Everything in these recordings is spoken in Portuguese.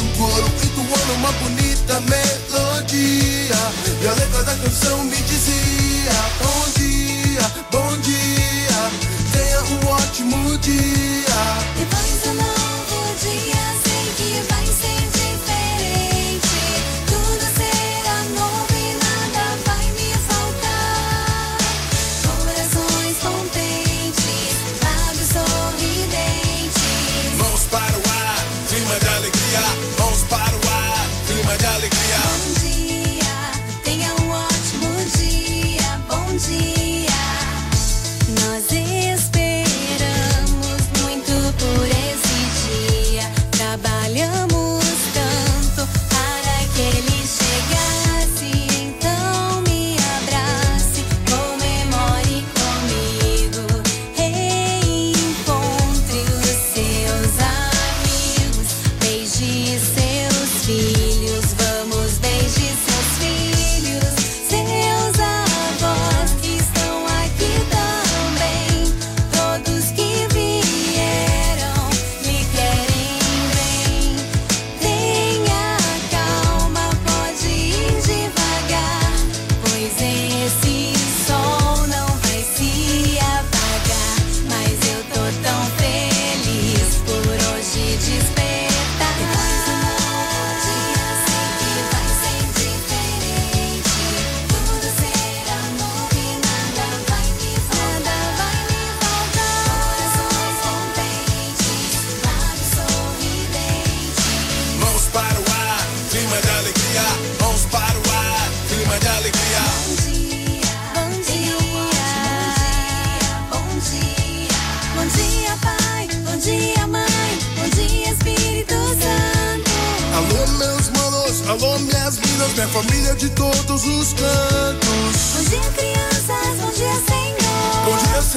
um coro entoando uma bonita melodia. E a letra da canção me dizia: Bom dia, bom dia. Tenha um ótimo dia. Depois do novo dia,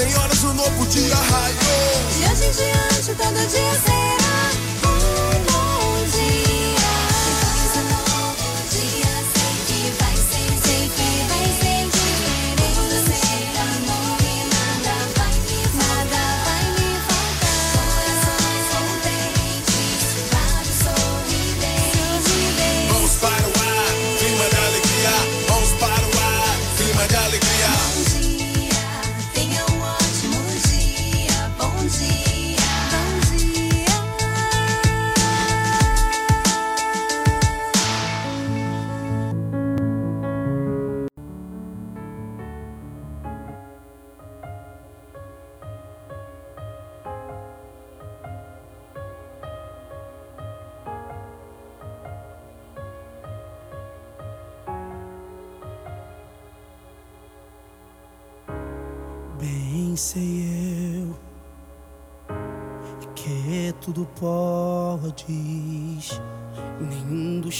Dia, senhoras, o novo dia raiou. De hoje em diante, todo dia será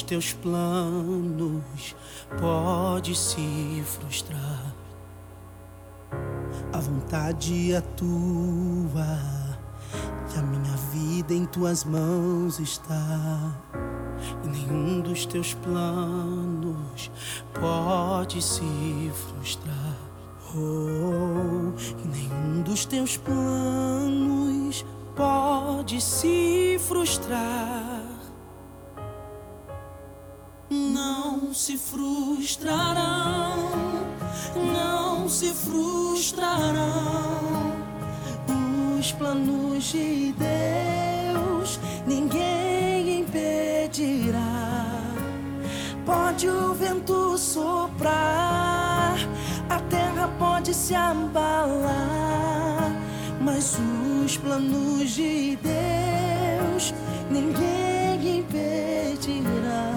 teus planos pode se frustrar. A vontade é tua e a minha vida em tuas mãos está. E nenhum dos teus planos pode se frustrar. Oh, e nenhum dos teus planos pode se frustrar. Se frustrarão, não se frustrarão os planos de Deus, ninguém impedirá. Pode o vento soprar, a terra pode se abalar, mas os planos de Deus ninguém impedirá.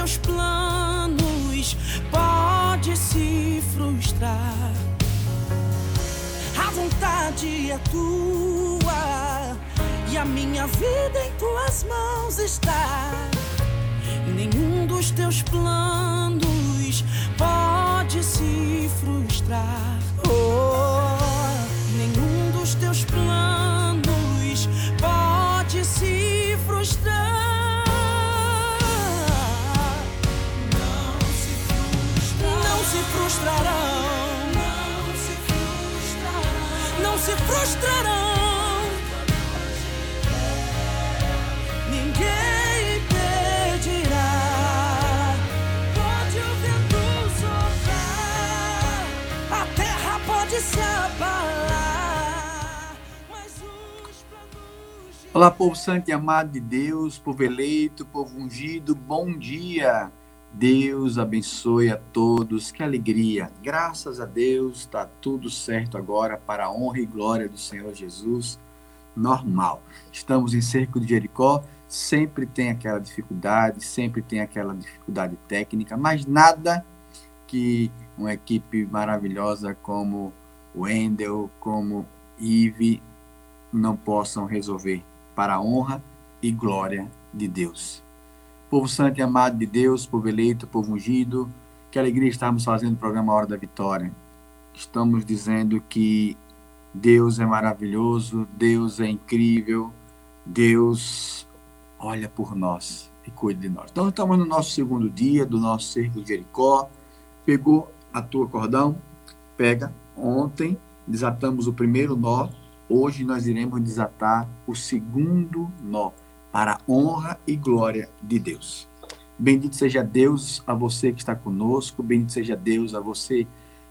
Teus planos pode se frustrar. A vontade é tua e a minha vida em tuas mãos está. Nenhum dos teus planos pode se frustrar. Oh, nenhum dos teus planos se frustrarão. Ninguém impedirá. Pode o vento soprar, a terra pode se abalar, mas os planos Olá, povo santo e amado de Deus, povo eleito, povo ungido, bom dia. Deus abençoe a todos, que alegria. Graças a Deus, está tudo certo agora para a honra e glória do Senhor Jesus. Normal. Estamos em cerco de Jericó, sempre tem aquela dificuldade, sempre tem aquela dificuldade técnica, mas nada que uma equipe maravilhosa como Wendel, como Ive, não possam resolver para a honra e glória de Deus. Povo santo e amado de Deus, povo eleito, povo ungido, que alegria estarmos fazendo o programa Hora da Vitória. Estamos dizendo que Deus é maravilhoso, Deus é incrível, Deus olha por nós e cuida de nós. Então, estamos no nosso segundo dia do nosso cerco de Jericó. Pegou a tua cordão? Pega. Ontem desatamos o primeiro nó, Hoje nós iremos desatar o segundo nó para a honra e glória de Deus. Bendito seja Deus a você que está conosco, bendito seja Deus a você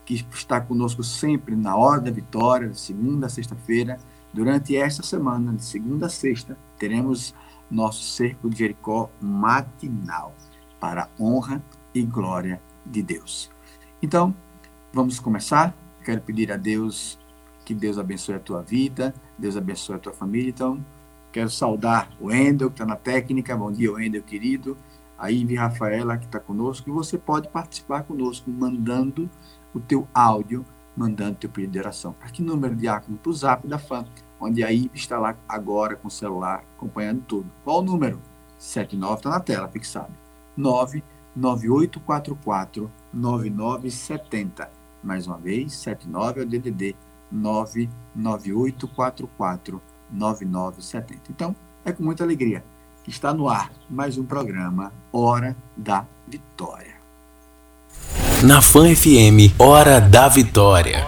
que está conosco sempre na hora da vitória, segunda a sexta-feira. Durante esta semana, de segunda a sexta, teremos nosso cerco de Jericó matinal para a honra e glória de Deus. Então, vamos começar. Quero pedir a Deus que Deus abençoe a tua vida, Deus abençoe a tua família. Então, quero saudar o Wendel, que está na técnica. Bom dia, Wendel, querido. A Ive Rafaela, que está conosco. E você pode participar conosco, mandando o teu áudio, mandando teu pedido de oração. Para que número, Diácono? Para o zap da fã, onde a Ive está lá agora com o celular, acompanhando tudo. Qual o número? 79 está na tela, fixado. 99844 9970. Mais uma vez, 79 é o DDD 99844 9970. Então, é com muita alegria que está no ar mais um programa Hora da Vitória. Na Fan FM, Hora da Vitória.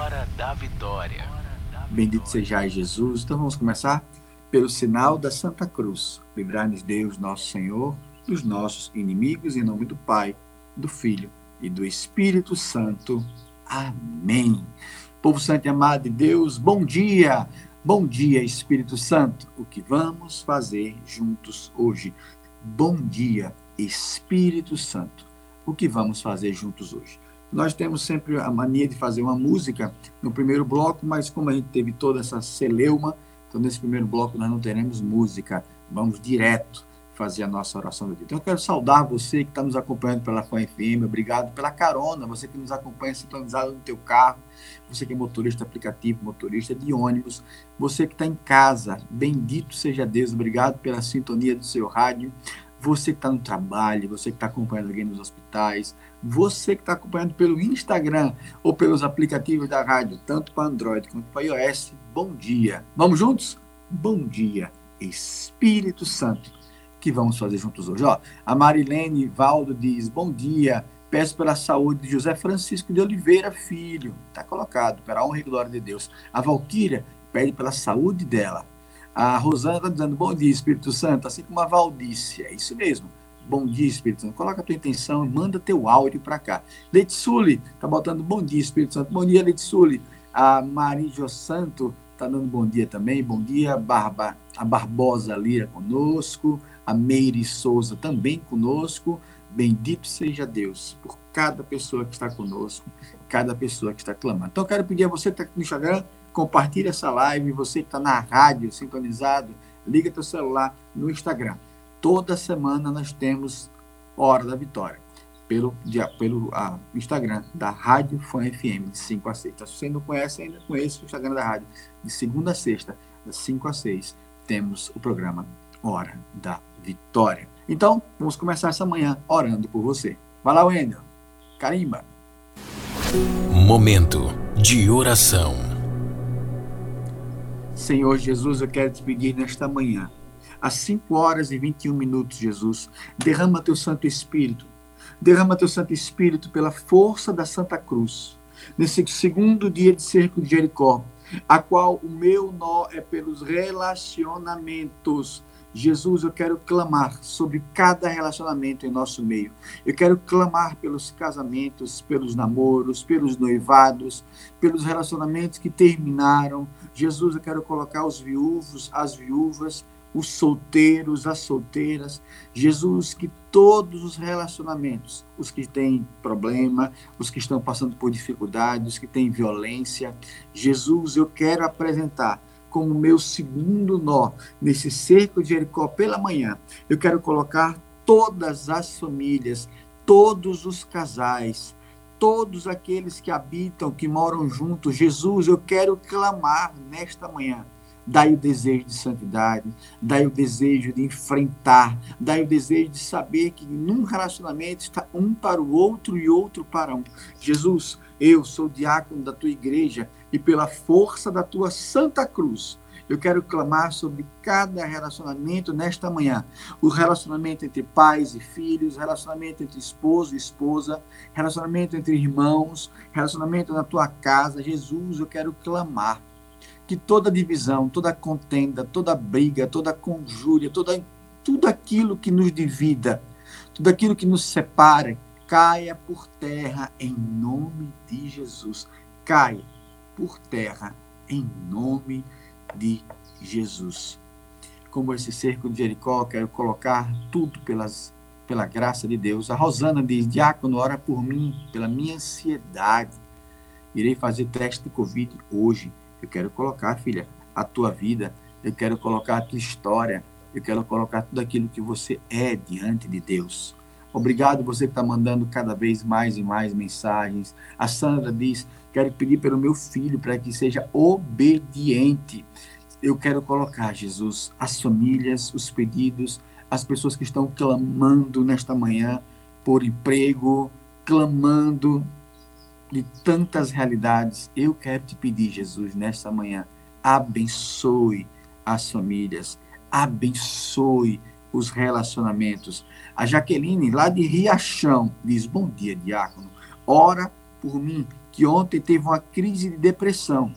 Bendito seja Jesus. Então vamos começar pelo sinal da Santa Cruz. Livrar-nos Deus, nosso Senhor, dos nossos inimigos, em nome do Pai, do Filho e do Espírito Santo. Amém. Povo santo e amado de Deus, bom dia. Bom dia, Espírito Santo. O que vamos fazer juntos hoje? Bom dia, Espírito Santo. O que vamos fazer juntos hoje? Nós temos sempre a mania de fazer uma música no primeiro bloco, mas como a gente teve toda essa celeuma, então nesse primeiro bloco nós não teremos música. Vamos direto fazer a nossa oração do dia. Então eu quero saudar você que está nos acompanhando pela Fã FM, obrigado pela carona, você que nos acompanha sintonizado no teu carro, você que é motorista aplicativo, motorista de ônibus, você que está em casa, bendito seja Deus, obrigado pela sintonia do seu rádio, você que está no trabalho, você que está acompanhando alguém nos hospitais, você que está acompanhando pelo Instagram ou pelos aplicativos da rádio, tanto para Android quanto para iOS, bom dia. Vamos juntos? Bom dia, Espírito Santo que vamos fazer juntos hoje. Ó, a Marilene Valdo diz: Bom dia, Peço pela saúde de José Francisco de Oliveira Filho, está colocado, pela honra e glória de Deus. A Valquíria pede pela saúde dela. A Rosana está dizendo bom dia, Espírito Santo, assim como a Valdice. É isso mesmo. Bom dia, Espírito Santo. Coloca a tua intenção, manda teu áudio para cá. Leite Sully está botando bom dia, Espírito Santo. Bom dia, Leite Sully. A Marijo Santo está dando bom dia também. Bom dia, Barba, a Barbosa Lira conosco. A Meire Souza também conosco. Bendito seja Deus por cada pessoa que está conosco, cada pessoa que está clamando. Então, quero pedir a você que está aqui no Instagram, compartilhe essa live. Você que está na rádio, sintonizado, liga teu celular no Instagram. Toda semana nós temos Hora da Vitória pelo, dia, pelo a, Instagram da Rádio Fã FM, de 5 a 6. Então, se você não conhece ainda, conheça o Instagram da rádio. De segunda a sexta, das 5 a 6, temos o programa Hora da Vitória. Então, vamos começar essa manhã orando por você. Vai lá, Wendel. Carimba. Momento de oração. Senhor Jesus, eu quero te pedir nesta manhã, às 5 horas e 21 minutos, Jesus, derrama teu Santo Espírito. Derrama teu Santo Espírito pela força da Santa Cruz. Nesse segundo dia de cerco de Jericó, a qual o meu nó é pelos relacionamentos Jesus, eu quero clamar sobre cada relacionamento em nosso meio. Eu quero clamar pelos casamentos, pelos namoros, pelos noivados, pelos relacionamentos que terminaram. Jesus, eu quero colocar os viúvos, as viúvas, os solteiros, as solteiras. Jesus, que todos os relacionamentos, os que têm problema, os que estão passando por dificuldades, os que têm violência, Jesus, eu quero apresentar como meu segundo nó nesse cerco de Jericó pela manhã. Eu quero colocar todas as famílias, todos os casais, todos aqueles que habitam, que moram juntos. Jesus, eu quero clamar nesta manhã. Dai o desejo de santidade, dai o desejo de enfrentar, dai o desejo de saber que num relacionamento está um para o outro e outro para um. Jesus, eu sou diácono da tua igreja e pela força da tua santa cruz, eu quero clamar sobre cada relacionamento nesta manhã. O relacionamento entre pais e filhos, relacionamento entre esposo e esposa, relacionamento entre irmãos, relacionamento na tua casa. Jesus, eu quero clamar que toda divisão, toda contenda, toda briga, toda conjúria, toda, tudo aquilo que nos divida, tudo aquilo que nos separa, caia por terra em nome de Jesus. Caia por terra em nome de Jesus. Como esse cerco de Jericó, quero colocar tudo pelas, pela graça de Deus. A Rosana diz: Diácono, ora por mim, pela minha ansiedade. Irei fazer teste de Covid hoje. Eu quero colocar, filha, a tua vida. Eu quero colocar a tua história. Eu quero colocar tudo aquilo que você é diante de Deus. Obrigado você que está mandando cada vez mais e mais mensagens. A Sandra diz: quero pedir pelo meu filho para que seja obediente. Eu quero colocar, Jesus, as famílias, os pedidos, as pessoas que estão clamando nesta manhã por emprego, clamando de tantas realidades. Eu quero te pedir, Jesus, nesta manhã, abençoe as famílias, abençoe os relacionamentos. A Jaqueline, lá de Riachão, diz: Bom dia, diácono. Ora por mim, que ontem teve uma crise de depressão.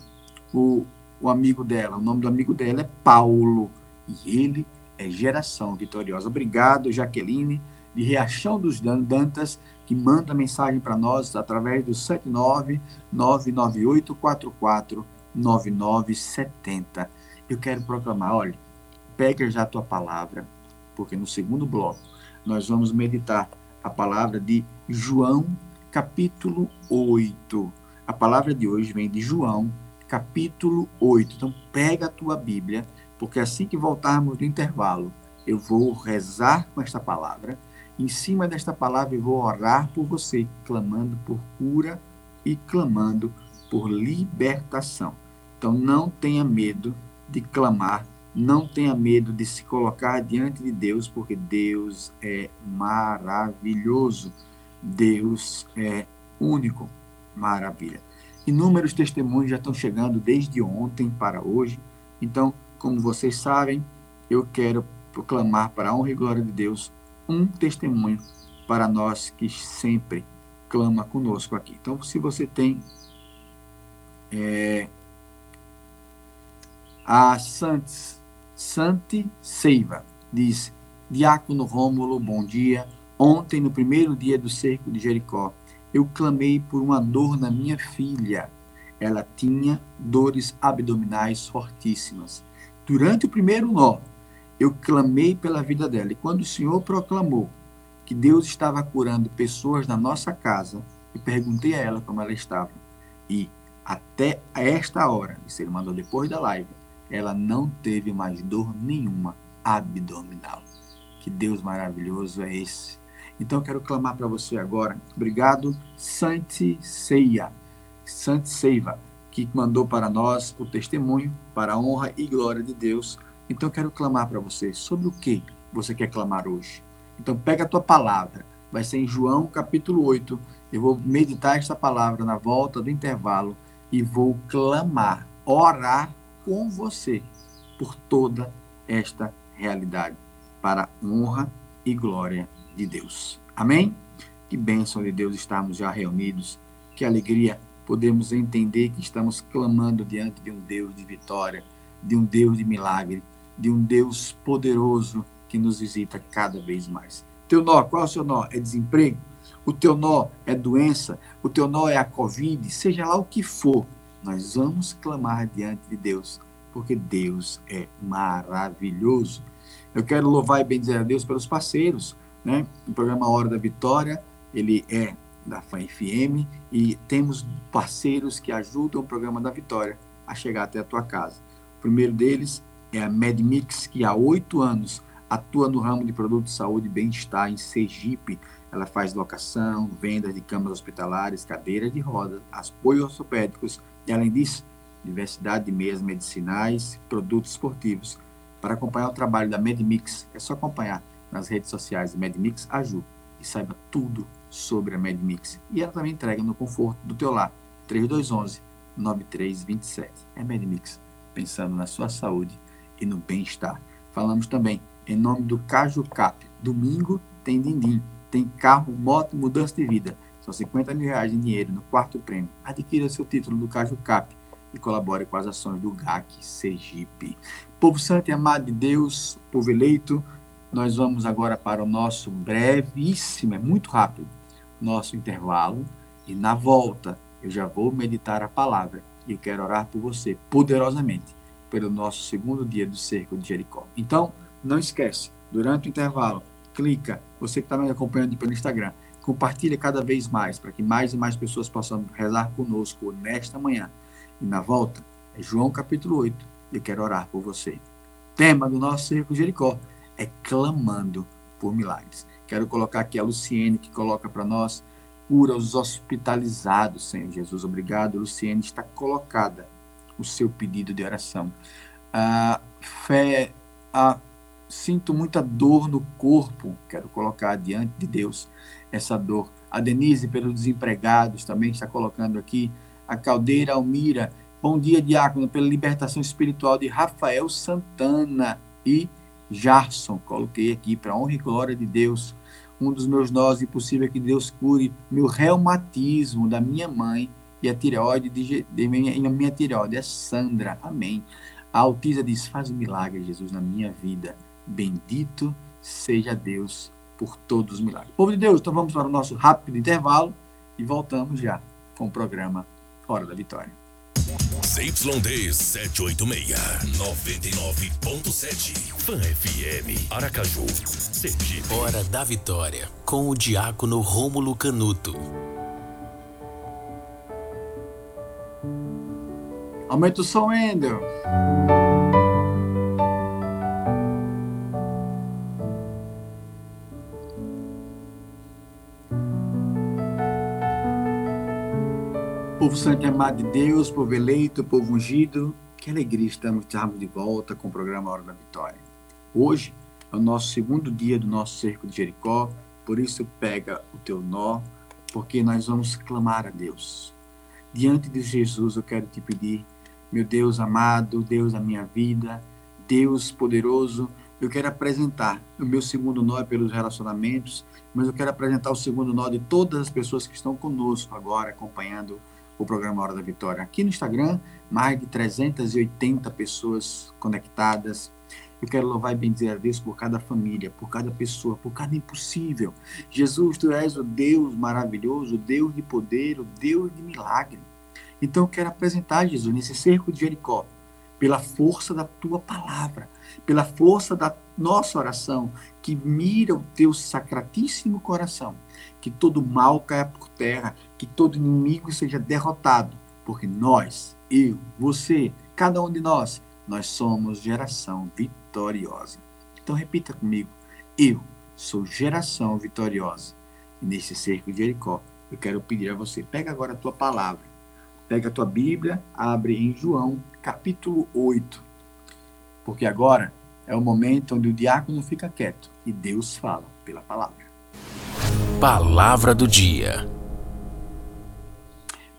O, o amigo dela, o nome do amigo dela é Paulo. E ele é geração vitoriosa. Obrigado, Jaqueline, de Riachão dos Dantas, que manda mensagem para nós através do 79 998 44 9970. Eu quero proclamar, olha, pega já a tua palavra, porque no segundo bloco nós vamos meditar a palavra de João, capítulo 8. A palavra de hoje vem de João, capítulo 8. Então, pega a tua Bíblia, porque assim que voltarmos do intervalo, eu vou rezar com esta palavra. Em cima desta palavra, eu vou orar por você, clamando por cura e clamando por libertação. Então, não tenha medo de clamar não tenha medo de se colocar diante de Deus, porque Deus é maravilhoso. Deus é único. Maravilha. Inúmeros testemunhos já estão chegando desde ontem para hoje. Então, como vocês sabem, eu quero proclamar para a honra e glória de Deus um testemunho para nós que sempre clama conosco aqui. Então, se você tem é, a Santos, Santi Seiva diz: Diácono Rômulo, bom dia. Ontem, no primeiro dia do cerco de Jericó, eu clamei por uma dor na minha filha. Ela tinha dores abdominais fortíssimas. Durante o primeiro nó, eu clamei pela vida dela. E quando o Senhor proclamou que Deus estava curando pessoas na nossa casa, eu perguntei a ela como ela estava. E até esta hora, isso ele mandou depois da live, ela não teve mais dor nenhuma abdominal. Que Deus maravilhoso é esse. Então eu quero clamar para você agora. Obrigado, Santi Ceia, Santi Seiva, que mandou para nós o testemunho para a honra e glória de Deus. Então eu quero clamar para você sobre o que você quer clamar hoje. Então pega a tua palavra. Vai ser em João capítulo 8. Eu vou meditar esta palavra na volta do intervalo e vou clamar, orar com você por toda esta realidade, para honra e glória de Deus. Amém? Que bênção de Deus estarmos já reunidos, que alegria podemos entender que estamos clamando diante de um Deus de vitória, de um Deus de milagre, de um Deus poderoso que nos visita cada vez mais. Teu nó, qual é o seu nó? É desemprego? O teu nó é doença? O teu nó é a Covid? Seja lá o que for, nós vamos clamar diante de Deus, porque Deus é maravilhoso. Eu quero louvar e bendizer a Deus pelos parceiros, né? O programa Hora da Vitória, ele é da FAM FM e temos parceiros que ajudam o programa da Vitória a chegar até a tua casa. O primeiro deles é a MedMix, que há oito anos atua no ramo de produtos de saúde e bem-estar em Sergipe. Ela faz locação, venda de camas hospitalares, cadeiras de rodas, apoios ortopédicos, e, além disso, diversidade de meias medicinais, produtos esportivos. Para acompanhar o trabalho da MedMix, é só acompanhar nas redes sociais da MedMix Aju e saiba tudo sobre a MedMix. E ela também entrega no conforto do teu lar. 3211 9327. É MedMix, pensando na sua saúde e no bem-estar. Falamos também em nome do Caju Cap. Domingo tem din-din, tem carro, moto, mudança de vida. São 50 mil reais em dinheiro no quarto prêmio. Adquira seu título do Caju Cap e colabore com as ações do GAC Sergipe. Povo santo e amado de Deus, povo eleito, nós vamos agora para o nosso brevíssimo, é muito rápido, nosso intervalo. E na volta, eu já vou meditar a palavra e quero orar por você poderosamente pelo nosso segundo dia do cerco de Jericó. Então, não esquece, durante o intervalo, clica, você que está me acompanhando pelo Instagram, Compartilhe cada vez mais, para que mais e mais pessoas possam rezar conosco nesta manhã. E na volta, é João capítulo 8. Eu quero orar por você. Tema do nosso Cerco Jericó é clamando por milagres. Quero colocar aqui a Luciene, que coloca para nós cura os hospitalizados, Senhor Jesus. Obrigado, Luciene. Está colocada o seu pedido de oração. A fé, a, sinto muita dor no corpo. Quero colocar diante de Deus essa dor. A Denise, pelos desempregados, também está colocando aqui. A Caldeira Almira. Bom dia, Diácono, pela libertação espiritual de Rafael Santana e Jarson. Coloquei aqui para honra e glória de Deus. Um dos meus nós, impossível é que Deus cure meu reumatismo da minha mãe e a tireoide de, de minha, minha tireoide é Sandra. Amém. A Altisa diz: Faz um milagre, Jesus, na minha vida. Bendito seja Deus por todos os milagres. Povo de Deus, então vamos para o nosso rápido intervalo e voltamos já com o programa Hora da Vitória. ZYD 786, 99.7, Fan FM, Aracaju, Sergipe. Hora da Vitória, com o diácono Rômulo Canuto. Aumenta o som, Ender. Povo santo e amado de Deus, povo eleito, povo ungido, que alegria estamos, de volta com o programa Hora da Vitória. Hoje é o nosso segundo dia do nosso cerco de Jericó, por isso pega o teu nó, porque nós vamos clamar a Deus. Diante de Jesus eu quero te pedir, meu Deus amado, Deus da minha vida, Deus poderoso, eu quero apresentar o meu segundo nó é pelos relacionamentos, mas eu quero apresentar o segundo nó de todas as pessoas que estão conosco agora, acompanhando o programa Hora da Vitória. Aqui no Instagram, mais de 380 pessoas conectadas. Eu quero louvar e bendizer a Deus por cada família, por cada pessoa, por cada impossível. Jesus, tu és o Deus maravilhoso, o Deus de poder, o Deus de milagre. Então eu quero apresentar, Jesus, nesse cerco de Jericó, pela força da tua palavra, pela força da nossa oração, que mira o teu sacratíssimo coração, que todo mal caia por terra, que todo inimigo seja derrotado, porque nós, eu, você, cada um de nós, nós somos geração vitoriosa. Então repita comigo: eu sou geração vitoriosa. E nesse cerco de Jericó, eu quero pedir a você, pega agora a tua palavra, pega a tua Bíblia, abre em João, capítulo 8. Porque agora é o momento onde o diácono fica quieto e Deus fala pela palavra. Palavra do dia.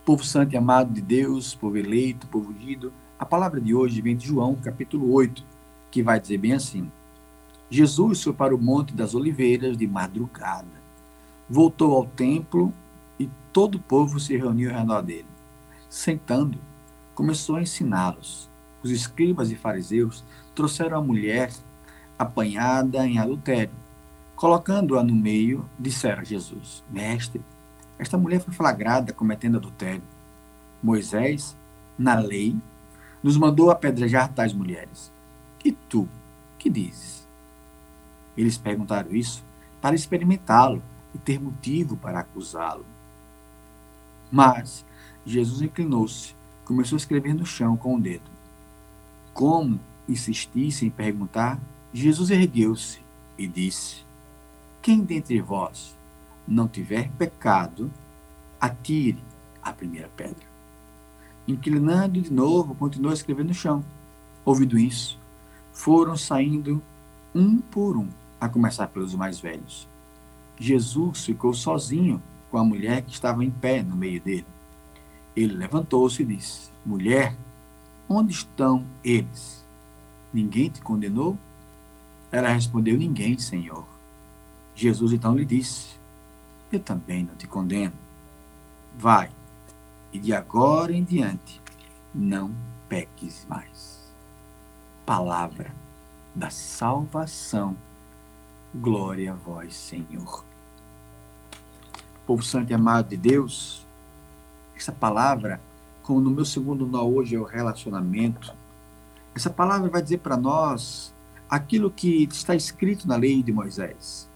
Povo santo e amado de Deus, povo eleito, povo ungido, a palavra de hoje vem de João, capítulo 8, que vai dizer bem assim: Jesus foi para o Monte das Oliveiras de madrugada. Voltou ao templo e todo o povo se reuniu ao redor dele. Sentando, começou a ensiná-los. Os escribas e fariseus trouxeram a mulher apanhada em adultério. Colocando-a no meio, disseram a Jesus: Mestre, esta mulher foi flagrada cometendo adultério. Moisés, na lei, nos mandou apedrejar tais mulheres. E tu, que dizes? Eles perguntaram isso para experimentá-lo e ter motivo para acusá-lo. Mas Jesus inclinou-se, começou a escrever no chão com o dedo. Como insistisse em perguntar, Jesus ergueu-se e disse: Quem dentre vós não tiver pecado, atire a primeira pedra. Inclinando de novo, continuou a escrever no chão. Ouvindo isso, foram saindo um por um, a começar pelos mais velhos. Jesus ficou sozinho com a mulher que estava em pé no meio dele. Ele levantou-se e disse: Mulher, onde estão eles? Ninguém te condenou? Ela respondeu: Ninguém, Senhor. Jesus então lhe disse: Eu também não te condeno. Vai, e de agora em diante não peques mais. Palavra da salvação. Glória a vós, Senhor. Povo santo e amado de Deus, essa palavra, como no meu segundo nó hoje é o relacionamento, essa palavra vai dizer para nós aquilo que está escrito na lei de Moisés.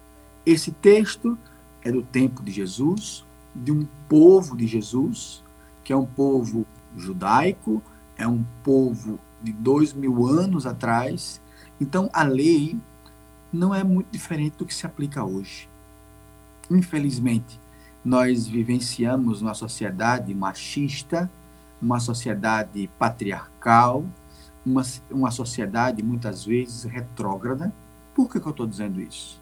Esse texto é do tempo de Jesus, de um povo de Jesus, que é um povo judaico, é um povo de dois mil anos atrás. Então, a lei não é muito diferente do que se aplica hoje. Infelizmente, nós vivenciamos uma sociedade machista, uma sociedade patriarcal, uma, uma sociedade muitas vezes retrógrada. Por que, que eu estou dizendo isso?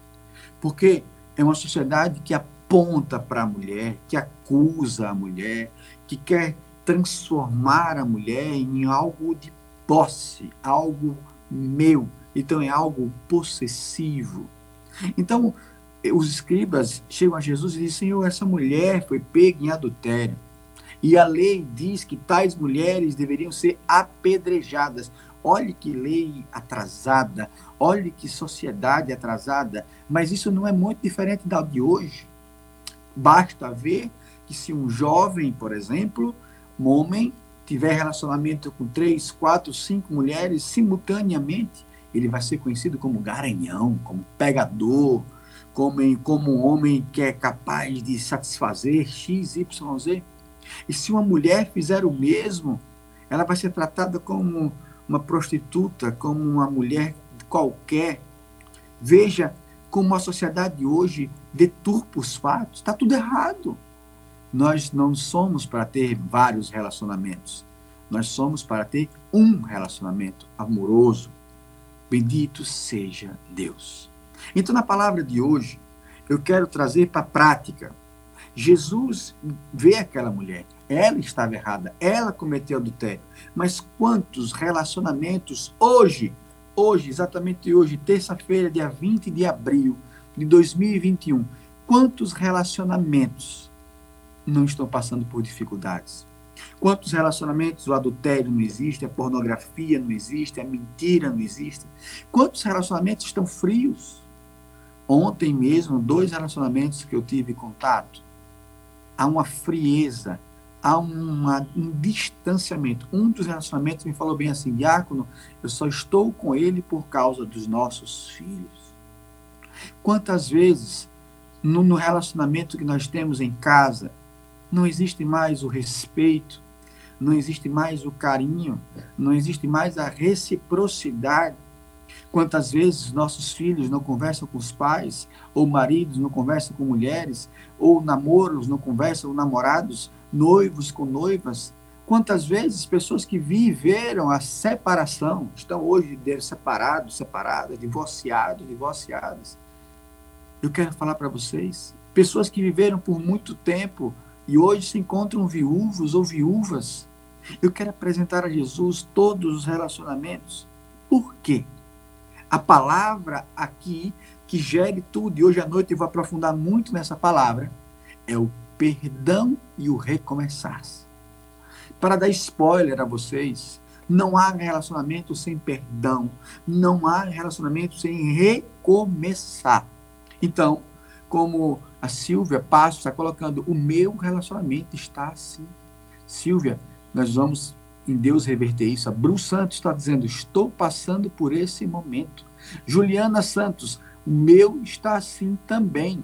Porque é uma sociedade que aponta para a mulher, que acusa a mulher, que quer transformar a mulher em algo de posse, algo meu. Então é algo possessivo. Então, os escribas chegam a Jesus e dizem: Senhor, essa mulher foi pega em adultério. E a lei diz que tais mulheres deveriam ser apedrejadas. Olhe que lei atrasada, olhe que sociedade atrasada, mas isso não é muito diferente da de hoje. Basta ver que se um jovem, por exemplo, um homem, tiver relacionamento com três, quatro, cinco mulheres simultaneamente, ele vai ser conhecido como garanhão, como pegador, como, como um homem que é capaz de satisfazer X, Y, Z. E se uma mulher fizer o mesmo, ela vai ser tratada como uma prostituta, como uma mulher qualquer. Veja como a sociedade hoje deturpa os fatos. Está tudo errado. Nós não somos para ter vários relacionamentos. Nós somos para ter um relacionamento amoroso. Bendito seja Deus. Então, na palavra de hoje, eu quero trazer para a prática Jesus vê aquela mulher, ela estava errada, ela cometeu adultério. Mas quantos relacionamentos hoje, hoje, exatamente hoje, terça-feira, dia 20 de abril de 2021, quantos relacionamentos não estão passando por dificuldades? Quantos relacionamentos o adultério não existe, a pornografia não existe, a mentira não existe? Quantos relacionamentos estão frios? Ontem mesmo, dois relacionamentos que eu tive contato, há uma frieza, há uma, um distanciamento. Um dos relacionamentos me falou bem assim, diácono, eu só estou com ele por causa dos nossos filhos. Quantas vezes no, no relacionamento que nós temos em casa não existe mais o respeito, não existe mais o carinho, não existe mais a reciprocidade. Quantas vezes nossos filhos não conversam com os pais, ou maridos não conversam com mulheres, ou namoros não conversam, namorados, noivos com noivas. Quantas vezes pessoas que viveram a separação estão hoje separados, separadas, divorciados, divorciadas. Eu quero falar para vocês, pessoas que viveram por muito tempo e hoje se encontram viúvos ou viúvas. Eu quero apresentar a Jesus todos os relacionamentos. Por quê? A palavra aqui que gere tudo, e hoje à noite eu vou aprofundar muito nessa palavra, é o perdão e o recomeçar. Para dar spoiler a vocês, não há relacionamento sem perdão, não há relacionamento sem recomeçar. Então, como a Silvia Passo está colocando, o meu relacionamento está assim. Silvia, nós vamos em Deus reverter isso. A Bru Santos está dizendo, estou passando por esse momento. Juliana Santos, o meu está assim também.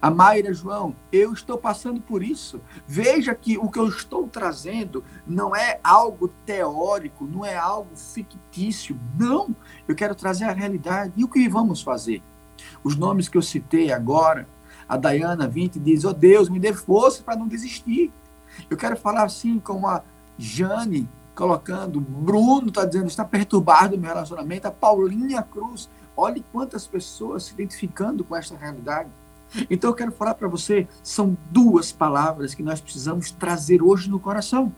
A Mayra João, eu estou passando por isso. Veja que o que eu estou trazendo não é algo teórico, não é algo fictício. Não, eu quero trazer a realidade. E o que vamos fazer? Os nomes que eu citei agora, a Dayana 20 diz: Oh Deus, me dê força para não desistir. Eu quero falar assim como a Jane colocando, Bruno está dizendo, está perturbado o meu relacionamento, a Paulinha Cruz, olhe quantas pessoas se identificando com esta realidade. Então eu quero falar para você, são duas palavras que nós precisamos trazer hoje no coração.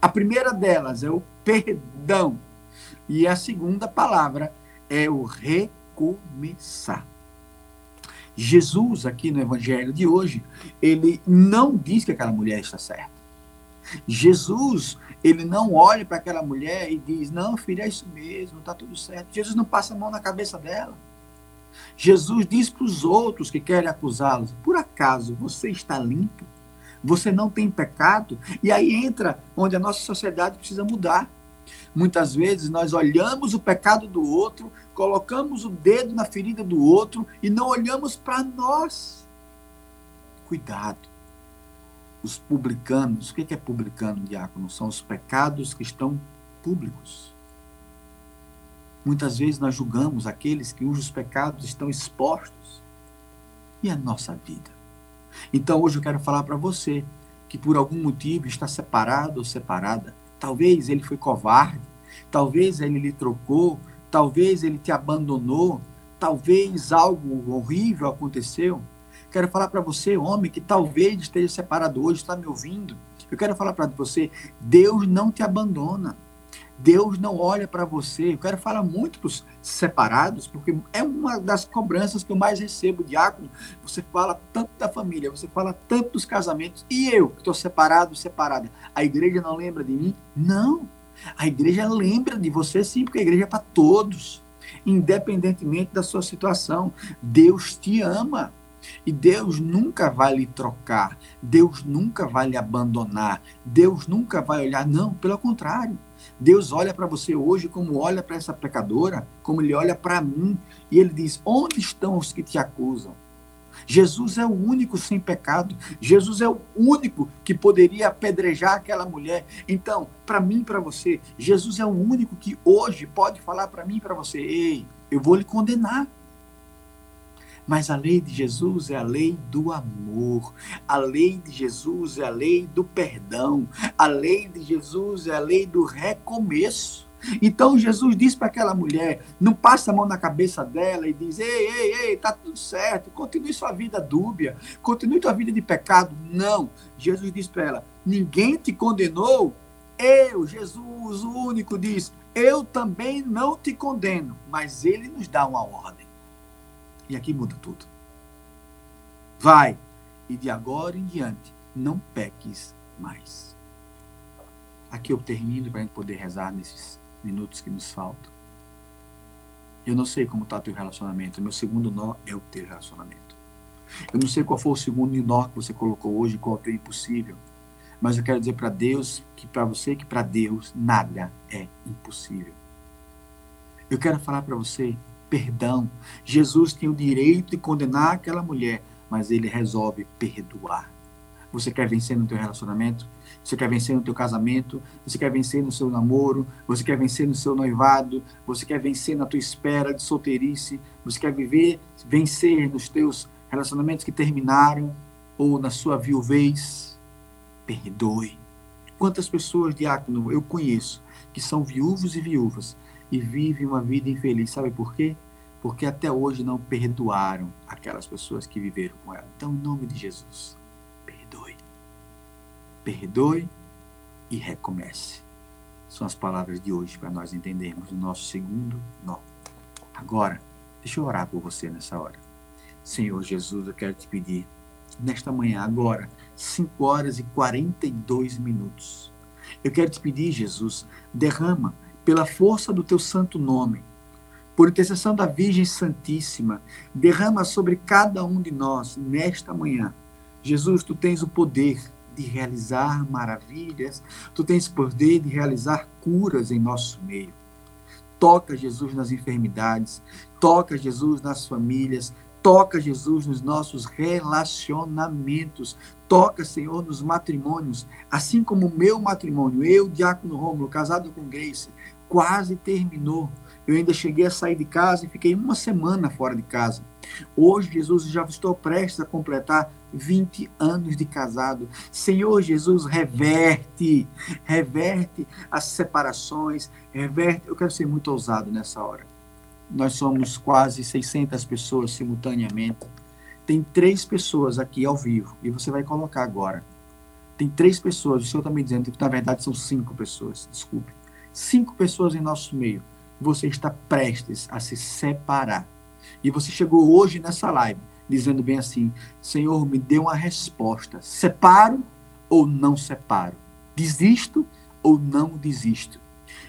A primeira delas é o perdão. E a segunda palavra é o recomeçar. Jesus, aqui no evangelho de hoje, ele não diz que aquela mulher está certa. Jesus, ele não olha para aquela mulher e diz: Não, filha, é isso mesmo, está tudo certo. Jesus não passa a mão na cabeça dela. Jesus diz para os outros que querem acusá-los: Por acaso você está limpo? Você não tem pecado? E aí entra onde a nossa sociedade precisa mudar. Muitas vezes nós olhamos o pecado do outro, colocamos o dedo na ferida do outro e não olhamos para nós. Cuidado. Os publicanos, o que é publicano, diácono? São os pecados que estão públicos. Muitas vezes nós julgamos aqueles cujos pecados estão expostos. E a nossa vida? Então hoje eu quero falar para você que por algum motivo está separado ou separada Talvez ele foi covarde, talvez ele lhe trocou, talvez ele te abandonou, talvez algo horrível aconteceu. Quero falar para você, homem, que talvez esteja separado hoje, está me ouvindo. Eu quero falar para você, Deus não te abandona. Deus não olha para você. Eu quero falar muito para os separados, porque é uma das cobranças que eu mais recebo, diácono. Você fala tanto da família, você fala tanto dos casamentos, e eu, que estou separado, separada, a igreja não lembra de mim? Não. A igreja lembra de você sim, porque a igreja é para todos, independentemente da sua situação. Deus te ama. E Deus nunca vai lhe trocar, Deus nunca vai lhe abandonar, Deus nunca vai olhar, não, pelo contrário. Deus olha para você hoje como olha para essa pecadora, como ele olha para mim, e ele diz: Onde estão os que te acusam? Jesus é o único sem pecado. Jesus é o único que poderia apedrejar aquela mulher. Então, para mim para você, Jesus é o único que hoje pode falar para mim para você: Ei, eu vou lhe condenar. Mas a lei de Jesus é a lei do amor. A lei de Jesus é a lei do perdão. A lei de Jesus é a lei do recomeço. Então Jesus diz para aquela mulher: não passa a mão na cabeça dela e diz: ei, ei, ei, tá tudo certo, continue sua vida dúbia, continue sua vida de pecado. Não. Jesus diz para ela: ninguém te condenou, Eu, Jesus, o único, diz: Eu também não te condeno, mas ele nos dá uma ordem. E aqui muda tudo. Vai, e de agora em diante, não peques mais. Aqui eu termino para a gente poder rezar nesses minutos que nos faltam. Eu não sei como está teu relacionamento. Meu segundo nó é o teu relacionamento. Eu não sei qual foi o segundo nó que você colocou hoje, qual é o teu impossível. Mas eu quero dizer para Deus, que para você, que para Deus nada é impossível. Eu quero falar para você, perdão. Jesus tem o direito de condenar aquela mulher, mas ele resolve perdoar. Você quer vencer no teu relacionamento? Você quer vencer no teu casamento? Você quer vencer no seu namoro? Você quer vencer no seu noivado? Você quer vencer na tua espera de solteirice? Você quer viver, vencer nos teus relacionamentos que terminaram ou na sua viuvez? Perdoe. Quantas pessoas, diácono, eu conheço que são viúvos e viúvas e vivem uma vida infeliz. Sabe por quê? Porque até hoje não perdoaram aquelas pessoas que viveram com ela. Então, em nome de Jesus, perdoe e recomece. São as palavras de hoje para nós entendermos o nosso segundo nó. Agora, deixa eu orar por você nessa hora. Senhor Jesus, eu quero te pedir, nesta manhã, agora, 5 horas e 42 minutos. Eu quero te pedir, Jesus, derrama pela força do teu santo nome, por intercessão da Virgem Santíssima, derrama sobre cada um de nós nesta manhã. Jesus, tu tens o poder de realizar maravilhas, tu tens poder de realizar curas em nosso meio. Toca Jesus nas enfermidades, toca Jesus nas famílias, toca Jesus nos nossos relacionamentos, toca, Senhor, nos matrimônios, assim como o meu matrimônio, eu, Diácono Rômulo, casado com Grace, quase terminou. Eu ainda cheguei a sair de casa e fiquei uma semana fora de casa. Hoje, Jesus, já estou prestes a completar 20 anos de casado. Senhor Jesus, reverte, reverte as separações, reverte. Eu quero ser muito ousado nessa hora. Nós somos quase 600 pessoas simultaneamente. Tem três pessoas aqui ao vivo, e você vai colocar agora. Tem três pessoas, o senhor está me dizendo que na verdade são cinco pessoas, desculpe. Cinco pessoas em nosso meio. Você está prestes a se separar. E você chegou hoje nessa live dizendo bem assim: Senhor, me dê uma resposta. Separo ou não separo? Desisto ou não desisto?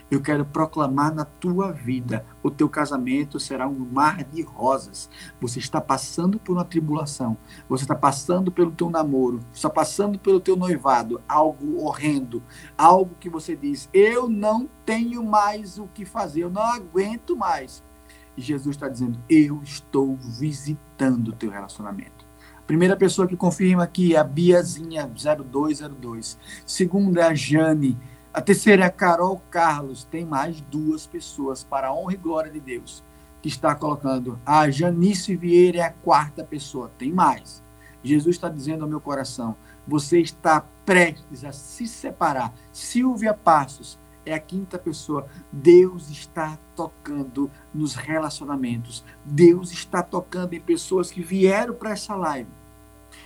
Eu quero proclamar na tua vida: o teu casamento será um mar de rosas. Você está passando por uma tribulação, você está passando pelo teu namoro, está passando pelo teu noivado, algo horrendo, algo que você diz: eu não tenho mais o que fazer, eu não aguento mais. E Jesus está dizendo: Eu estou visitando o teu relacionamento. Primeira pessoa que confirma aqui é a Biazinha 0202. Segunda é a Jane. A terceira é a Carol Carlos. Tem mais duas pessoas, para a honra e glória de Deus, que está colocando. A Janice Vieira é a quarta pessoa. Tem mais. Jesus está dizendo ao meu coração: você está prestes a se separar. Silvia Passos, é a quinta pessoa. Deus está tocando nos relacionamentos. Deus está tocando em pessoas que vieram para essa live.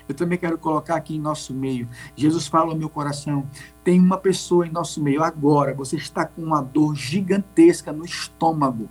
Eu também quero colocar aqui em nosso meio. Jesus fala ao meu coração. Tem uma pessoa em nosso meio agora. Você está com uma dor gigantesca no estômago.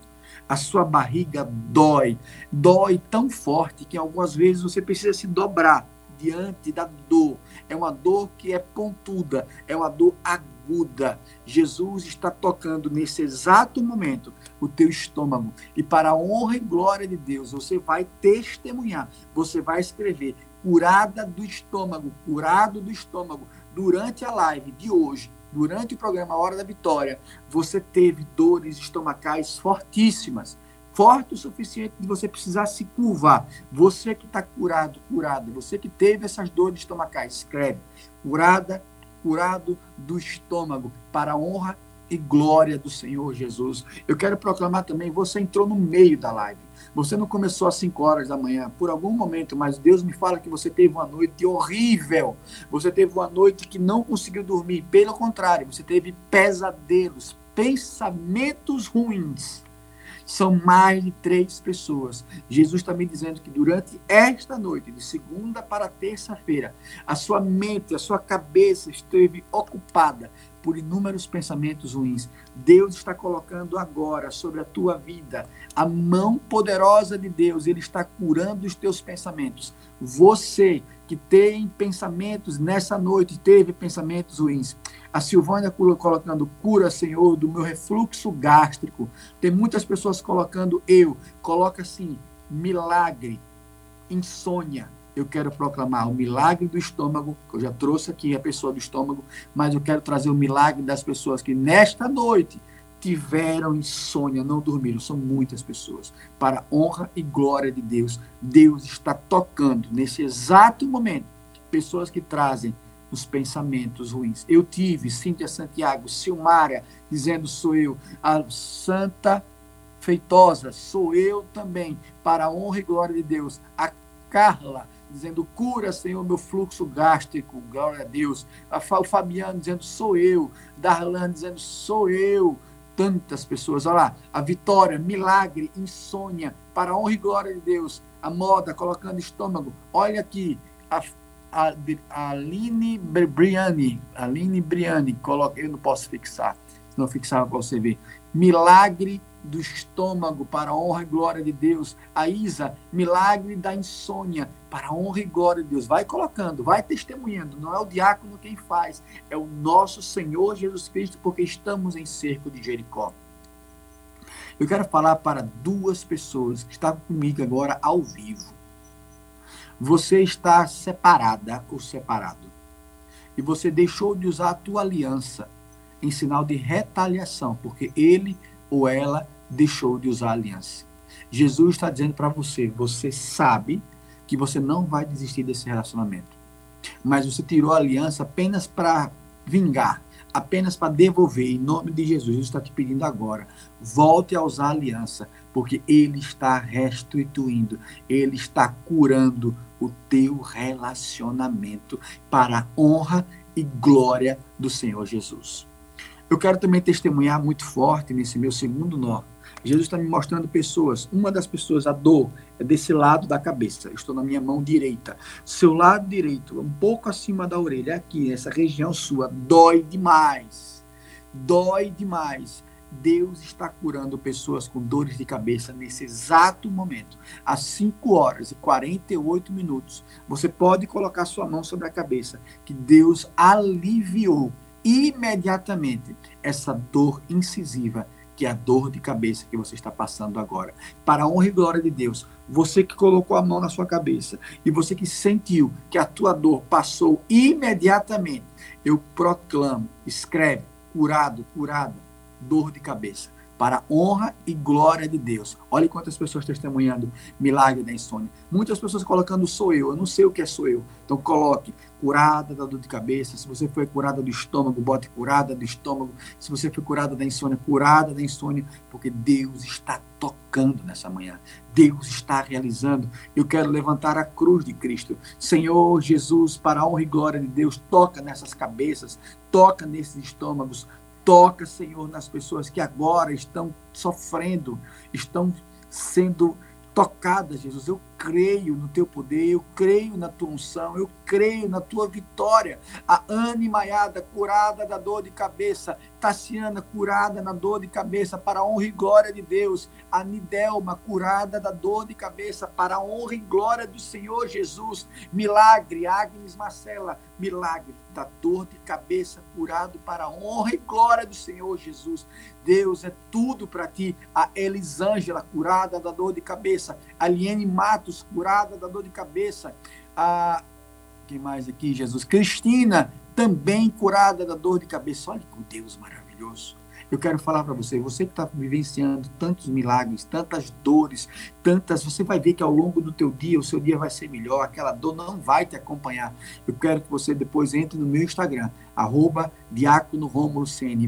A sua barriga dói. Dói tão forte que algumas vezes você precisa se dobrar diante da dor. É uma dor que é pontuda. É uma dor aguda. Jesus está tocando nesse exato momento o teu estômago. E para a honra e glória de Deus, você vai testemunhar, você vai escrever curada do estômago, curado do estômago. Durante a live de hoje, durante o programa Hora da Vitória, você teve dores estomacais fortíssimas forte o suficiente de você precisar se curvar. Você que está curado, curado, você que teve essas dores estomacais, escreve. Curada curado do estômago, para a honra e glória do Senhor Jesus. Eu quero proclamar também, você entrou no meio da live. Você não começou às 5 horas da manhã, por algum momento, mas Deus me fala que você teve uma noite horrível. Você teve uma noite que não conseguiu dormir. Pelo contrário, você teve pesadelos, pensamentos ruins são mais de três pessoas. Jesus está me dizendo que durante esta noite, de segunda para terça-feira, a sua mente, a sua cabeça esteve ocupada por inúmeros pensamentos ruins. Deus está colocando agora sobre a tua vida a mão poderosa de Deus, ele está curando os teus pensamentos. Você que tem pensamentos nessa noite, teve pensamentos ruins. A Silvânia colocando cura, Senhor, do meu refluxo gástrico. Tem muitas pessoas colocando eu. Coloca assim, milagre, insônia. Eu quero proclamar o milagre do estômago, que eu já trouxe aqui a pessoa do estômago, mas eu quero trazer o milagre das pessoas que nesta noite tiveram insônia, não dormiram. São muitas pessoas. Para honra e glória de Deus, Deus está tocando nesse exato momento pessoas que trazem os pensamentos ruins. Eu tive Cíntia Santiago, Silmária, dizendo sou eu. A Santa Feitosa, sou eu também, para a honra e glória de Deus. A Carla, dizendo cura, Senhor, meu fluxo gástrico, glória a Deus. O Fabiano dizendo sou eu. Darlan dizendo sou eu tantas pessoas. Olha lá, a vitória, milagre, insônia, para a honra e glória de Deus. A moda colocando estômago. Olha aqui, a, a, a Aline Briani, Aline Briani, coloca, eu não posso fixar, se não fixar você ver. Milagre do estômago para a honra e glória de Deus. A Isa, milagre da insônia para a honra e glória de Deus. Vai colocando, vai testemunhando. Não é o diácono quem faz, é o nosso Senhor Jesus Cristo, porque estamos em cerco de Jericó. Eu quero falar para duas pessoas que estão comigo agora ao vivo. Você está separada ou separado. E você deixou de usar a tua aliança em sinal de retaliação, porque ele ou ela deixou de usar a aliança. Jesus está dizendo para você: você sabe que você não vai desistir desse relacionamento, mas você tirou a aliança apenas para vingar, apenas para devolver. Em nome de Jesus, Jesus está te pedindo agora: volte a usar a aliança, porque Ele está restituindo, Ele está curando o teu relacionamento para a honra e glória do Senhor Jesus. Eu quero também testemunhar muito forte nesse meu segundo nó. Jesus está me mostrando pessoas. Uma das pessoas, a dor, é desse lado da cabeça. Estou na minha mão direita. Seu lado direito, um pouco acima da orelha, aqui, nessa região sua, dói demais. Dói demais. Deus está curando pessoas com dores de cabeça nesse exato momento. Às 5 horas e 48 minutos, você pode colocar sua mão sobre a cabeça, que Deus aliviou imediatamente essa dor incisiva, que é a dor de cabeça que você está passando agora. Para a honra e glória de Deus, você que colocou a mão na sua cabeça e você que sentiu que a tua dor passou imediatamente, eu proclamo, escreve, curado, curada, dor de cabeça para a honra e glória de Deus. Olha quantas pessoas testemunhando milagre da insônia. Muitas pessoas colocando sou eu, eu não sei o que é sou eu. Então coloque curada da dor de cabeça. Se você foi curada do estômago, bote curada do estômago. Se você foi curada da insônia, curada da insônia, porque Deus está tocando nessa manhã. Deus está realizando. Eu quero levantar a cruz de Cristo. Senhor Jesus, para a honra e glória de Deus, toca nessas cabeças, toca nesses estômagos, Toca, Senhor, nas pessoas que agora estão sofrendo, estão sendo tocadas, Jesus. Eu creio no teu poder, eu creio na tua unção, eu creio na tua vitória. A Anne Maiada, curada da dor de cabeça. Tassiana, curada na dor de cabeça, para a honra e glória de Deus. A Nidelma, curada da dor de cabeça, para a honra e glória do Senhor Jesus. Milagre, Agnes Marcela, milagre da dor de cabeça, curado para a honra e glória do Senhor Jesus. Deus é tudo para ti. A Elisângela, curada da dor de cabeça. A Liene Curada da dor de cabeça. A quem mais aqui, Jesus? Cristina, também curada da dor de cabeça. Olha que Deus maravilhoso. Eu quero falar para você, você que está vivenciando tantos milagres, tantas dores, tantas, você vai ver que ao longo do teu dia, o seu dia vai ser melhor, aquela dor não vai te acompanhar. Eu quero que você depois entre no meu Instagram, arroba Diácono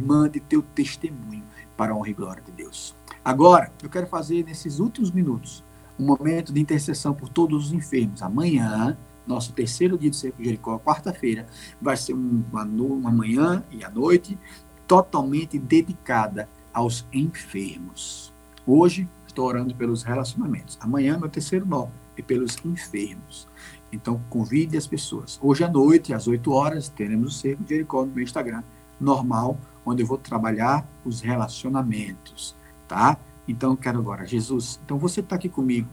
mande teu testemunho para a honra e glória de Deus. Agora, eu quero fazer nesses últimos minutos um momento de intercessão por todos os enfermos. Amanhã, nosso terceiro dia de Cerco de Jericó, quarta-feira, vai ser uma, uma manhã e a noite totalmente dedicada aos enfermos. Hoje, estou orando pelos relacionamentos. Amanhã, meu terceiro nó, é pelos enfermos. Então, convide as pessoas. Hoje à noite, às 8 horas, teremos o Cerco de Jericó no meu Instagram, normal, onde eu vou trabalhar os relacionamentos, tá? Então, eu quero agora, Jesus, então você está aqui comigo,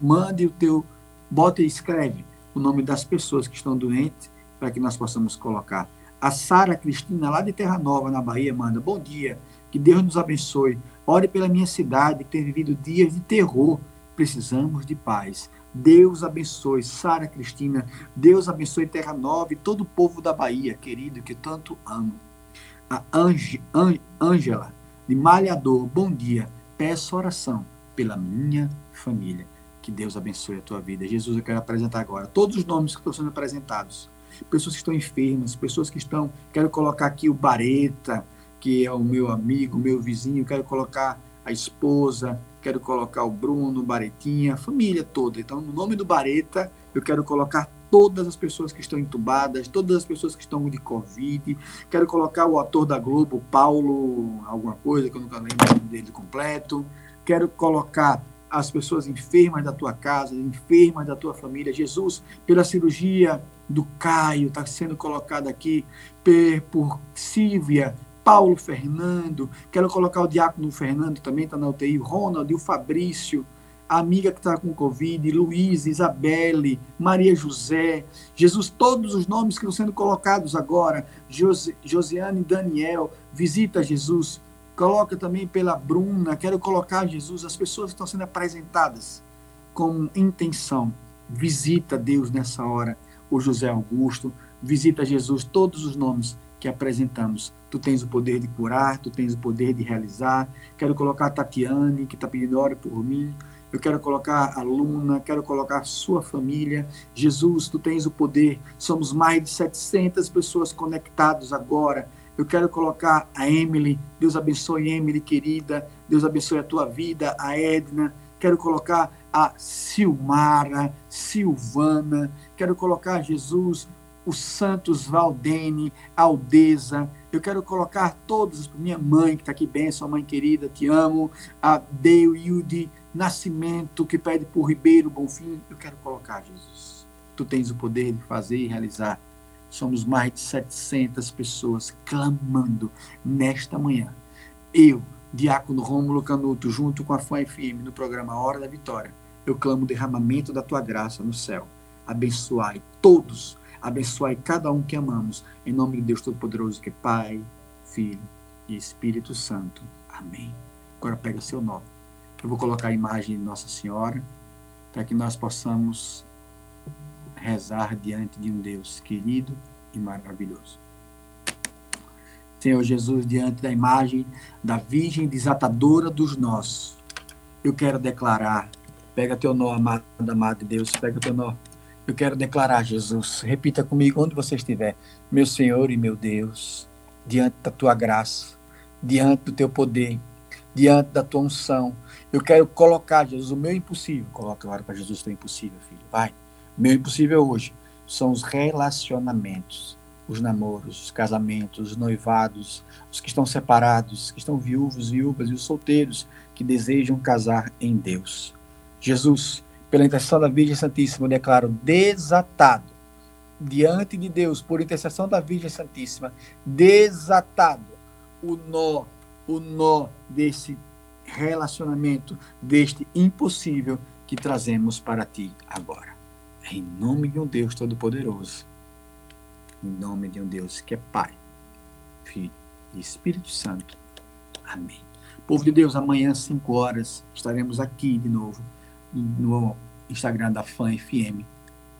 mande o teu, bota e escreve o nome das pessoas que estão doentes, para que nós possamos colocar. A Sara Cristina, lá de Terra Nova, na Bahia, manda, bom dia, que Deus nos abençoe. Ore pela minha cidade, que tem vivido dias de terror. Precisamos de paz. Deus abençoe Sara Cristina, Deus abençoe Terra Nova e todo o povo da Bahia, querido, que tanto amo. A Ângela, de Malhador, bom dia. Peço oração pela minha família. Que Deus abençoe a tua vida. Jesus, eu quero apresentar agora todos os nomes que estão sendo apresentados. Pessoas que estão enfermas, pessoas que estão. Quero colocar aqui o Bareta, que é o meu amigo, meu vizinho. Quero colocar a esposa, quero colocar o Bruno, Baretinha, a família toda. Então, no nome do Bareta, eu quero colocar todas as pessoas que estão entubadas, todas as pessoas que estão de Covid. Quero colocar o ator da Globo, Paulo, alguma coisa, que eu nunca lembro dele completo. Quero colocar as pessoas enfermas da tua casa, enfermas da tua família. Jesus, pela cirurgia do Caio, está sendo colocado aqui, por Sívia, Paulo Fernando, quero colocar o Diácono Fernando também, está na UTI, o Ronald, o Fabrício, a amiga que está com Covid, Luiz, Isabelle, Maria José, Jesus, todos os nomes que estão sendo colocados agora, Jose, Josiane Daniel, visita Jesus, coloca também pela Bruna, quero colocar Jesus, as pessoas que estão sendo apresentadas com intenção, visita Deus nessa hora, o José Augusto, visita Jesus, todos os nomes que apresentamos. Tu tens o poder de curar, tu tens o poder de realizar. Quero colocar a Tatiane, que está pedindo hora por mim. Eu quero colocar a Luna, quero colocar sua família. Jesus, tu tens o poder. Somos mais de 700 pessoas conectadas agora. Eu quero colocar a Emily. Deus abençoe Emily, querida. Deus abençoe a tua vida, a Edna. Quero colocar a Silmara, Silvana. Quero colocar, Jesus, os Santos Valdene, Aldeza. Eu quero colocar todos, minha mãe que está aqui bem, sua mãe querida, te amo. A Deilde Nascimento, que pede por Ribeiro Bonfim. Eu quero colocar, Jesus. Tu tens o poder de fazer e realizar. Somos mais de 700 pessoas clamando nesta manhã. Eu, Diácono Rômulo Canuto, junto com a FAM FM, no programa Hora da Vitória, eu clamo o derramamento da tua graça no céu. Abençoai todos Abençoai cada um que amamos. Em nome de Deus Todo-Poderoso, que é Pai, Filho e Espírito Santo. Amém. Agora pega seu nome. Eu vou colocar a imagem de Nossa Senhora para que nós possamos rezar diante de um Deus querido e maravilhoso. Senhor Jesus, diante da imagem da Virgem desatadora dos nossos, eu quero declarar, pega teu nó, amado, amado de Deus, pega teu nó, eu quero declarar, Jesus, repita comigo onde você estiver, meu Senhor e meu Deus, diante da tua graça, diante do teu poder, diante da tua unção. Eu quero colocar, Jesus, o meu impossível. Coloca agora para Jesus o teu impossível, filho. Vai. Meu impossível hoje são os relacionamentos, os namoros, os casamentos, os noivados, os que estão separados, os que estão viúvos, viúvas e os solteiros que desejam casar em Deus. Jesus, pela intercessão da Virgem Santíssima, eu declaro desatado diante de Deus, por intercessão da Virgem Santíssima, desatado o nó, o nó desse relacionamento, deste impossível que trazemos para ti agora. Em nome de um Deus Todo-Poderoso, em nome de um Deus que é Pai, Filho e Espírito Santo. Amém. Povo de Deus, amanhã às 5 horas estaremos aqui de novo no Instagram da Fã FM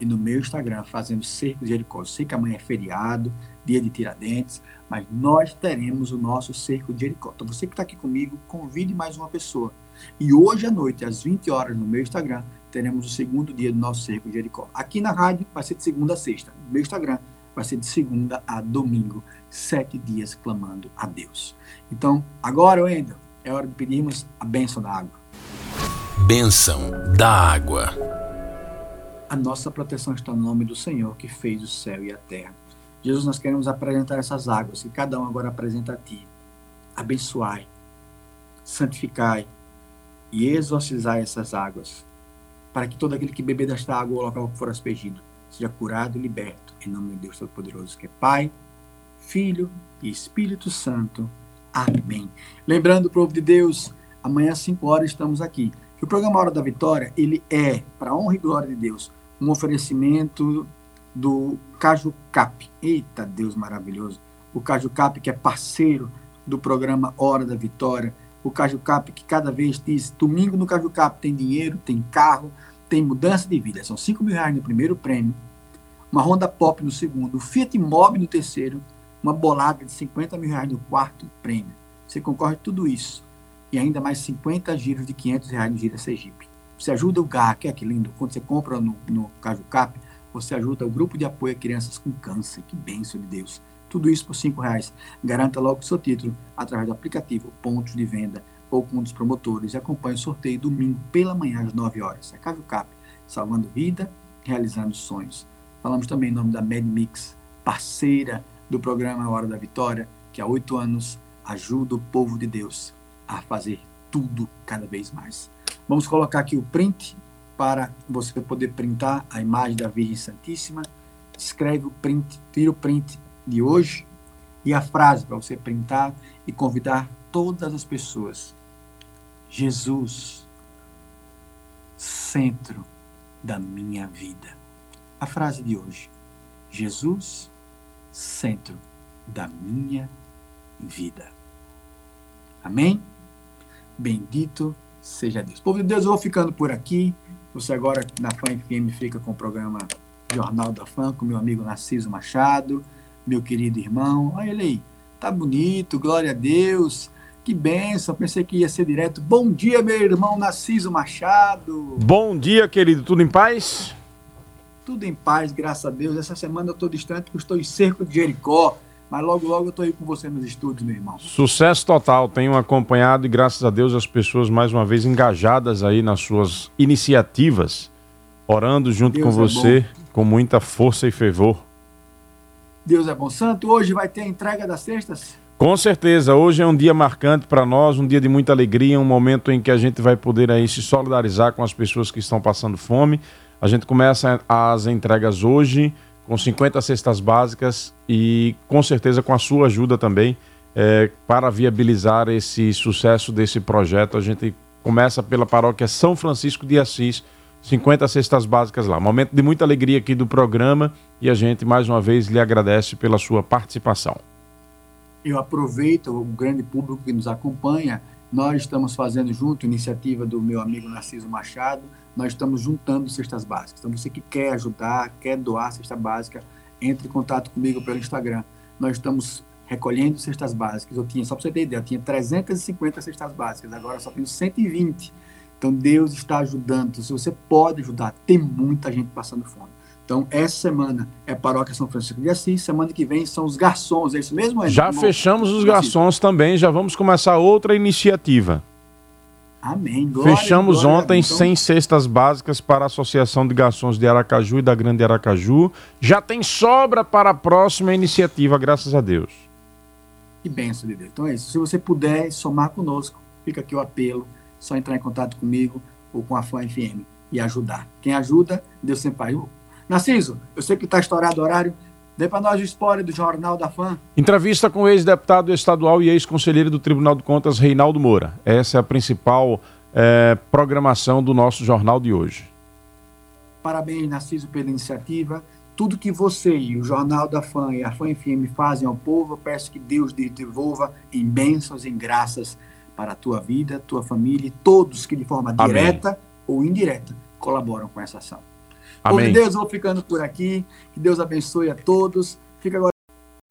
e no meu Instagram fazendo Cerco de Jericó. Sei que amanhã é feriado, dia de Tiradentes, mas nós teremos o nosso Cerco de Jericó. Então você que está aqui comigo, convide mais uma pessoa. E hoje à noite, às 20 horas, no meu Instagram, teremos o segundo dia do nosso Cerco de Jericó. Aqui na rádio vai ser de segunda a sexta. No meu Instagram vai ser de segunda a domingo. Sete dias clamando a Deus. Então, agora, Wendel, é hora de pedirmos a bênção da água. Bênção da água. A nossa proteção está no nome do Senhor que fez o céu e a terra. Jesus, nós queremos apresentar essas águas, que cada um agora apresenta a Ti. Abençoai, santificai e exorcizai essas águas, para que todo aquele que beber desta água ou local que for aspergido seja curado e liberto, em nome de Deus Todo-Poderoso, que é Pai, Filho e Espírito Santo. Amém. Lembrando, povo de Deus, amanhã às 5 horas estamos aqui. Que o programa Hora da Vitória, ele é, para honra e glória de Deus, um oferecimento do Caju Cap. Eita, Deus maravilhoso. O Caju Cap, que é parceiro do programa Hora da Vitória. O Caju Cap, que cada vez diz: domingo no Caju Cap tem dinheiro, tem carro, tem mudança de vida. São 5 mil reais no primeiro prêmio, uma Honda Pop no segundo, o Fiat Mobi no terceiro, uma bolada de 50 mil reais no quarto prêmio. Você concorre tudo isso. E ainda mais 50 giros de 500 reais no Gira Sergipe. Você ajuda o GAC, é que lindo. Quando você compra no, no Caju Cap, você ajuda o grupo de apoio a crianças com câncer. Que bênção de Deus. Tudo isso por cinco reais. Garanta logo o seu título através do aplicativo Pontos de Venda ou com um dos promotores e acompanhe o sorteio domingo pela manhã às 9 horas. É Caju Cap, salvando vida, realizando sonhos. Falamos também em nome da MedMix, parceira do programa Hora da Vitória, que há oito anos ajuda o povo de Deus a fazer tudo cada vez mais. Vamos colocar aqui o print para você poder printar a imagem da Virgem Santíssima. Escreve o print, tira o print de hoje e a frase para você printar e convidar todas as pessoas. Jesus, centro da minha vida. A frase de hoje. Jesus, centro da minha vida. Amém? Bendito seja Deus. Povo de Deus, eu vou ficando por aqui. Você agora na Fã FM fica com o programa Jornal da Fã, com meu amigo Narciso Machado, meu querido irmão. Olha ele aí, tá bonito, glória a Deus. Que benção, pensei que ia ser direto. Bom dia, meu irmão Narciso Machado. Bom dia, querido, tudo em paz? Tudo em paz, graças a Deus. Essa semana eu estou distante porque estou em cerco de Jericó. Mas logo, logo eu estou aí com você nos estúdios, meu irmão. Sucesso total, tenho acompanhado e graças a Deus as pessoas mais uma vez engajadas aí nas suas iniciativas, orando junto Deus com é você com muita força e fervor. Deus é bom. Santo, hoje vai ter a entrega das cestas? Com certeza, hoje é um dia marcante para nós, um dia de muita alegria, um momento em que a gente vai poder aí se solidarizar com as pessoas que estão passando fome. A gente começa as entregas hoje com 50 cestas básicas e com certeza com a sua ajuda também é, para viabilizar esse sucesso desse projeto. A gente começa pela paróquia São Francisco de Assis, 50 cestas básicas lá. Momento de muita alegria aqui do programa e a gente mais uma vez lhe agradece pela sua participação. Eu aproveito o grande público que nos acompanha. Nós estamos fazendo junto, iniciativa do meu amigo Narciso Machado, nós estamos juntando cestas básicas. Então, você que quer ajudar, quer doar cesta básica, entre em contato comigo pelo Instagram. Nós estamos recolhendo cestas básicas. Eu tinha, só para você ter ideia, eu tinha 350 cestas básicas, agora só tenho 120. Então, Deus está ajudando. Se você pode ajudar, tem muita gente passando fome. Então, essa semana é Paróquia São Francisco de Assis, semana que vem são os garçons, é isso mesmo? Já irmão? fechamos os garçons também, já vamos começar outra iniciativa. Amém. Glória, Fechamos glória ontem. Então, 100 cestas básicas para a Associação de Garçons de Aracaju e da Grande Aracaju. Já tem sobra para a próxima iniciativa, graças a Deus. Que benção de Deus. Então é isso. Se você puder somar conosco, fica aqui o apelo. Só entrar em contato comigo ou com a FAM FM e ajudar. Quem ajuda, Deus sempre. Ô, Narciso, eu sei que está estourado o horário. Dê para nós o spoiler do Jornal da FAM. Entrevista com o ex-deputado estadual e ex-conselheiro do Tribunal de Contas, Reinaldo Moura. Essa é a principal eh, programação do nosso jornal de hoje. Parabéns, Narciso, pela iniciativa. Tudo que você e o Jornal da FAM e a FAM FM fazem ao povo, eu peço que Deus lhe devolva em bênçãos, em graças para a tua vida, tua família e todos que de forma Amém. direta ou indireta colaboram com essa ação. Amém. Deus, eu vou ficando por aqui. Que Deus abençoe a todos. Fica agora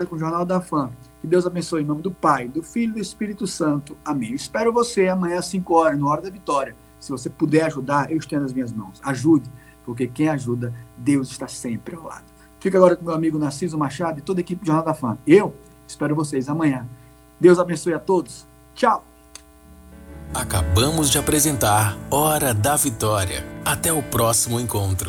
com o Jornal da Fã. Que Deus abençoe em nome do Pai, do Filho e do Espírito Santo. Amém. Eu espero você amanhã às 5 horas, no Hora da Vitória. Se você puder ajudar, eu estendo as minhas mãos. Ajude, porque quem ajuda, Deus está sempre ao lado. Fica agora com meu amigo Narciso Machado e toda a equipe do Jornal da Fã. Eu espero vocês amanhã. Deus abençoe a todos. Tchau. Acabamos de apresentar Hora da Vitória. Até o próximo encontro.